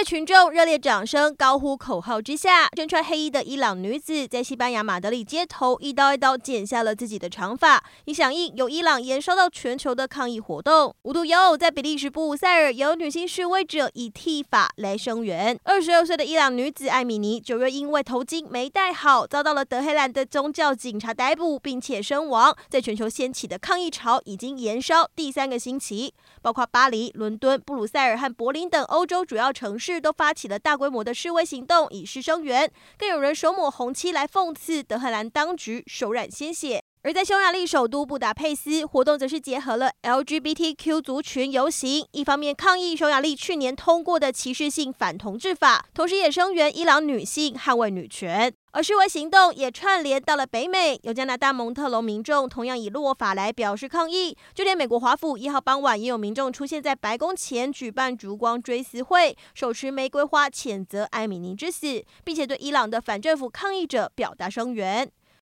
在群众热烈掌声、高呼口号之下，身穿黑衣的伊朗女子在西班牙马德里街头一刀一刀剪下了自己的长发，以响应由伊朗延烧到全球的抗议活动。无独有偶，在比利时布鲁塞尔，有女性示威者以剃发来声援。二十二岁的伊朗女子艾米尼九月因为头巾没戴好，遭到了德黑兰的宗教警察逮捕，并且身亡。在全球掀起的抗议潮已经延烧第三个星期，包括巴黎、伦敦、布鲁塞尔和柏林等欧洲主要城市。市都发起了大规模的示威行动，以示声援，更有人手抹红漆来讽刺德黑兰当局手染鲜血。而在匈牙利首都布达佩斯，活动则是结合了 LGBTQ 族群游行，一方面抗议匈牙利去年通过的歧视性反同志法，同时也声援伊朗女性捍卫女权。而示威行动也串联到了北美，有加拿大蒙特隆民众同样以落法来表示抗议，就连美国华府一号傍晚也有民众出现在白宫前举办烛光追思会，手持玫瑰花谴责艾米尼之死，并且对伊朗的反政府抗议者表达声援。